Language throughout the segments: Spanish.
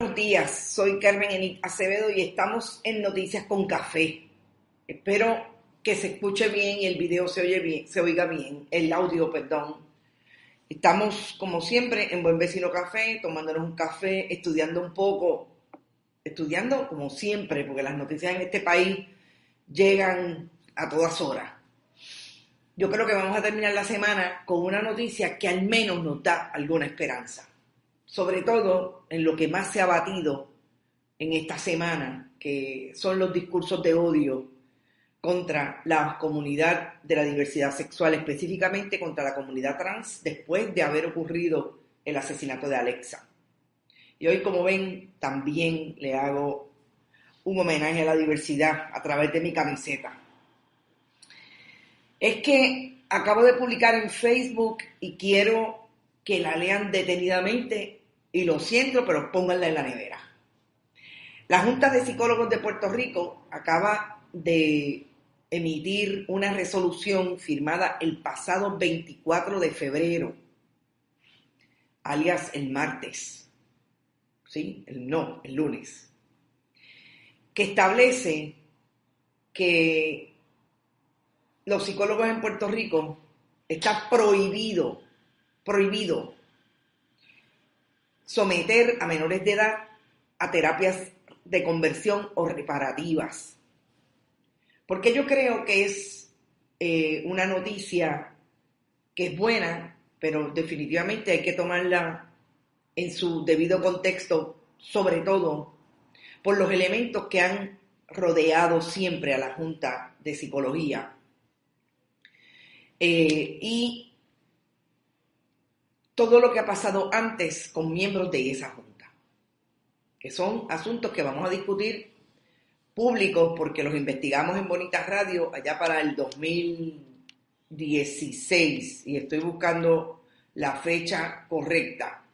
Buenos días, soy Carmen Enit Acevedo y estamos en Noticias con Café. Espero que se escuche bien y el video se se oiga bien, el audio, perdón. Estamos, como siempre, en Buen Vecino Café, tomándonos un café, estudiando un poco, estudiando como siempre, porque las noticias en este país llegan a todas horas. Yo creo que vamos a terminar la semana con una noticia que al menos nos da alguna esperanza sobre todo en lo que más se ha batido en esta semana, que son los discursos de odio contra la comunidad de la diversidad sexual, específicamente contra la comunidad trans, después de haber ocurrido el asesinato de Alexa. Y hoy, como ven, también le hago un homenaje a la diversidad a través de mi camiseta. Es que acabo de publicar en Facebook y quiero que la lean detenidamente y lo siento, pero pónganla en la nevera. La Junta de Psicólogos de Puerto Rico acaba de emitir una resolución firmada el pasado 24 de febrero, alias el martes, ¿sí? El no, el lunes, que establece que los psicólogos en Puerto Rico está prohibido, prohibido someter a menores de edad a terapias de conversión o reparativas. Porque yo creo que es eh, una noticia que es buena, pero definitivamente hay que tomarla en su debido contexto, sobre todo por los elementos que han rodeado siempre a la Junta de Psicología. Eh, y todo lo que ha pasado antes con miembros de esa junta, que son asuntos que vamos a discutir públicos porque los investigamos en Bonitas Radio allá para el 2016 y estoy buscando la fecha correcta.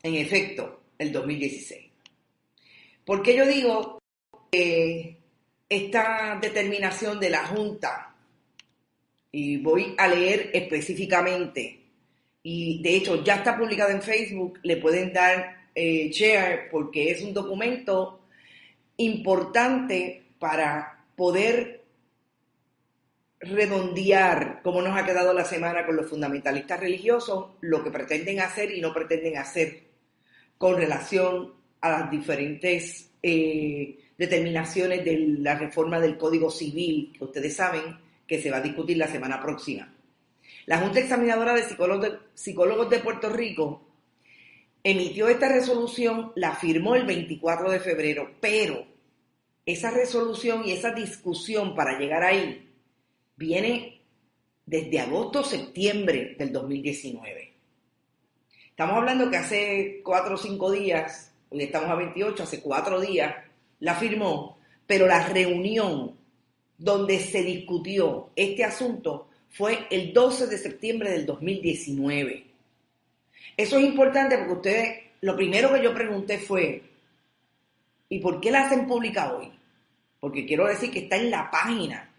En efecto, el 2016. ¿Por qué yo digo que esta determinación de la Junta, y voy a leer específicamente y de hecho ya está publicado en Facebook, le pueden dar eh, share porque es un documento importante para poder redondear cómo nos ha quedado la semana con los fundamentalistas religiosos, lo que pretenden hacer y no pretenden hacer con relación a las diferentes eh, determinaciones de la reforma del Código Civil, que ustedes saben que se va a discutir la semana próxima. La Junta Examinadora de Psicólogos de, Puerto Rico emitió esta resolución, la firmó el 24 de febrero, pero esa resolución y esa discusión para llegar ahí viene desde agosto-septiembre del 2019. Estamos hablando que hace cuatro o cinco días, hoy estamos a 28, hace cuatro días, la firmó, pero la reunión donde se discutió este asunto fue el 12 de septiembre del 2019. Eso es importante porque ustedes, lo primero que yo pregunté fue, ¿y por qué la hacen pública hoy? Porque quiero decir que está en la página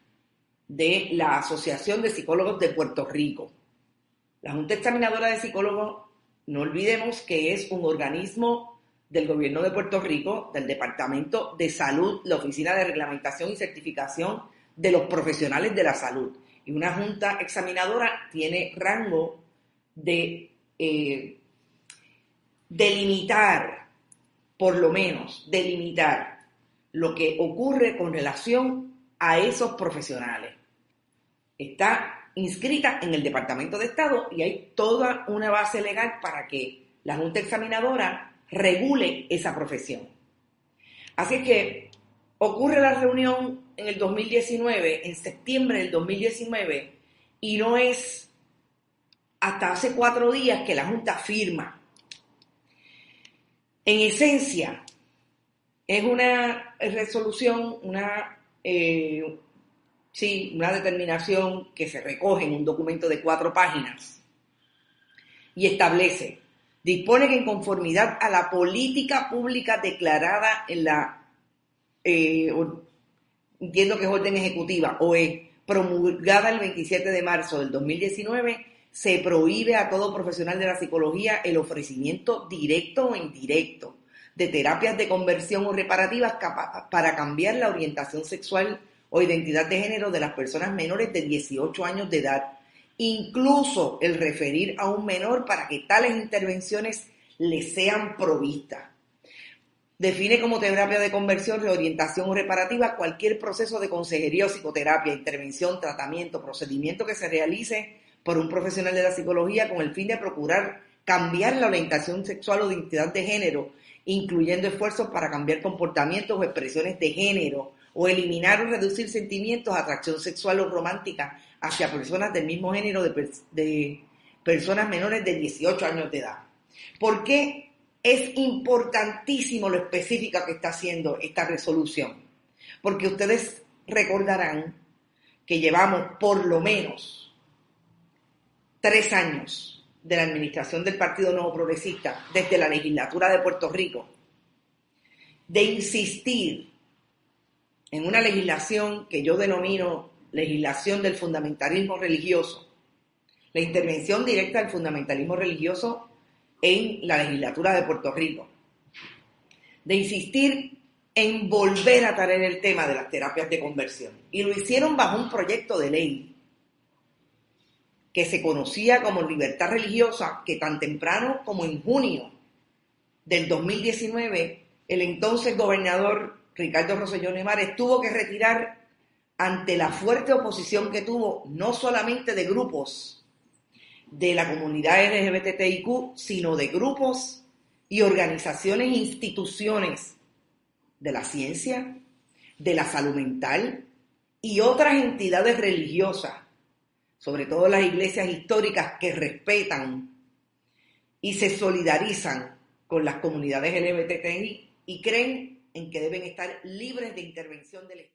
de la Asociación de Psicólogos de Puerto Rico. La Junta Examinadora de Psicólogos, no olvidemos que es un organismo del gobierno de Puerto Rico, del Departamento de Salud, la Oficina de Reglamentación y Certificación de los Profesionales de la Salud y una junta examinadora tiene rango de eh, delimitar, por lo menos, delimitar lo que ocurre con relación a esos profesionales. Está inscrita en el Departamento de Estado y hay toda una base legal para que la Junta Examinadora regule esa profesión. Así que ocurre la reunión en el 2019, en septiembre del 2019, y no es hasta hace cuatro días que la Junta firma. En esencia, es una resolución, una, eh, sí, una determinación que se recoge en un documento de cuatro páginas y establece, dispone que en conformidad a la política pública declarada en la eh, entiendo que es orden ejecutiva, o es promulgada el 27 de marzo del 2019, se prohíbe a todo profesional de la psicología el ofrecimiento directo o indirecto de terapias de conversión o reparativas para cambiar la orientación sexual o identidad de género de las personas menores de 18 años de edad, incluso el referir a un menor para que tales intervenciones le sean provistas. Define como terapia de conversión, reorientación o reparativa cualquier proceso de consejería o psicoterapia, intervención, tratamiento, procedimiento que se realice por un profesional de la psicología con el fin de procurar cambiar la orientación sexual o identidad de género, incluyendo esfuerzos para cambiar comportamientos o expresiones de género o eliminar o reducir sentimientos, atracción sexual o romántica hacia personas del mismo género de, de personas menores de 18 años de edad. ¿Por qué es importantísimo lo específica que está haciendo esta resolución? Porque ustedes recordarán que llevamos por lo menos tres años de la administración del Partido Nuevo Progresista desde la legislatura de Puerto Rico de insistir en una legislación que yo denomino legislación del fundamentalismo religioso, la intervención directa del fundamentalismo religioso en la legislatura de Puerto Rico, de insistir en volver a traer el tema de las terapias de conversión. Y lo hicieron bajo un proyecto de ley que se conocía como libertad religiosa, que tan temprano como en junio del 2019, el entonces gobernador Ricardo Rosselló Nemares tuvo que retirar ante la fuerte oposición que tuvo no solamente de grupos de la comunidad LGBTIQ, sino de grupos y organizaciones e instituciones de la ciencia, de la salud mental y otras entidades religiosas, sobre todo las iglesias históricas que respetan y se solidarizan con las comunidades LGBTI y creen en que deben estar libres de intervención del Estado.